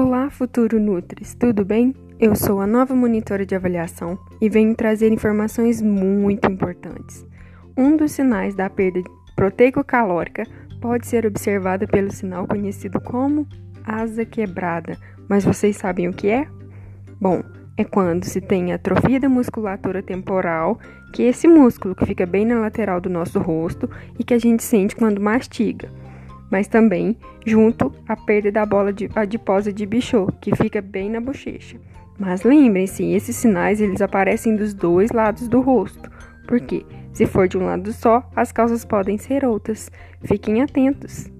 Olá, futuro Nutris, tudo bem? Eu sou a nova monitora de avaliação e venho trazer informações muito importantes. Um dos sinais da perda proteico-calórica pode ser observada pelo sinal conhecido como asa quebrada, mas vocês sabem o que é? Bom, é quando se tem atrofia da musculatura temporal, que é esse músculo que fica bem na lateral do nosso rosto e que a gente sente quando mastiga mas também junto à perda da bola de adiposa de Bichot, que fica bem na bochecha. Mas lembrem-se, esses sinais eles aparecem dos dois lados do rosto, porque se for de um lado só, as causas podem ser outras. Fiquem atentos.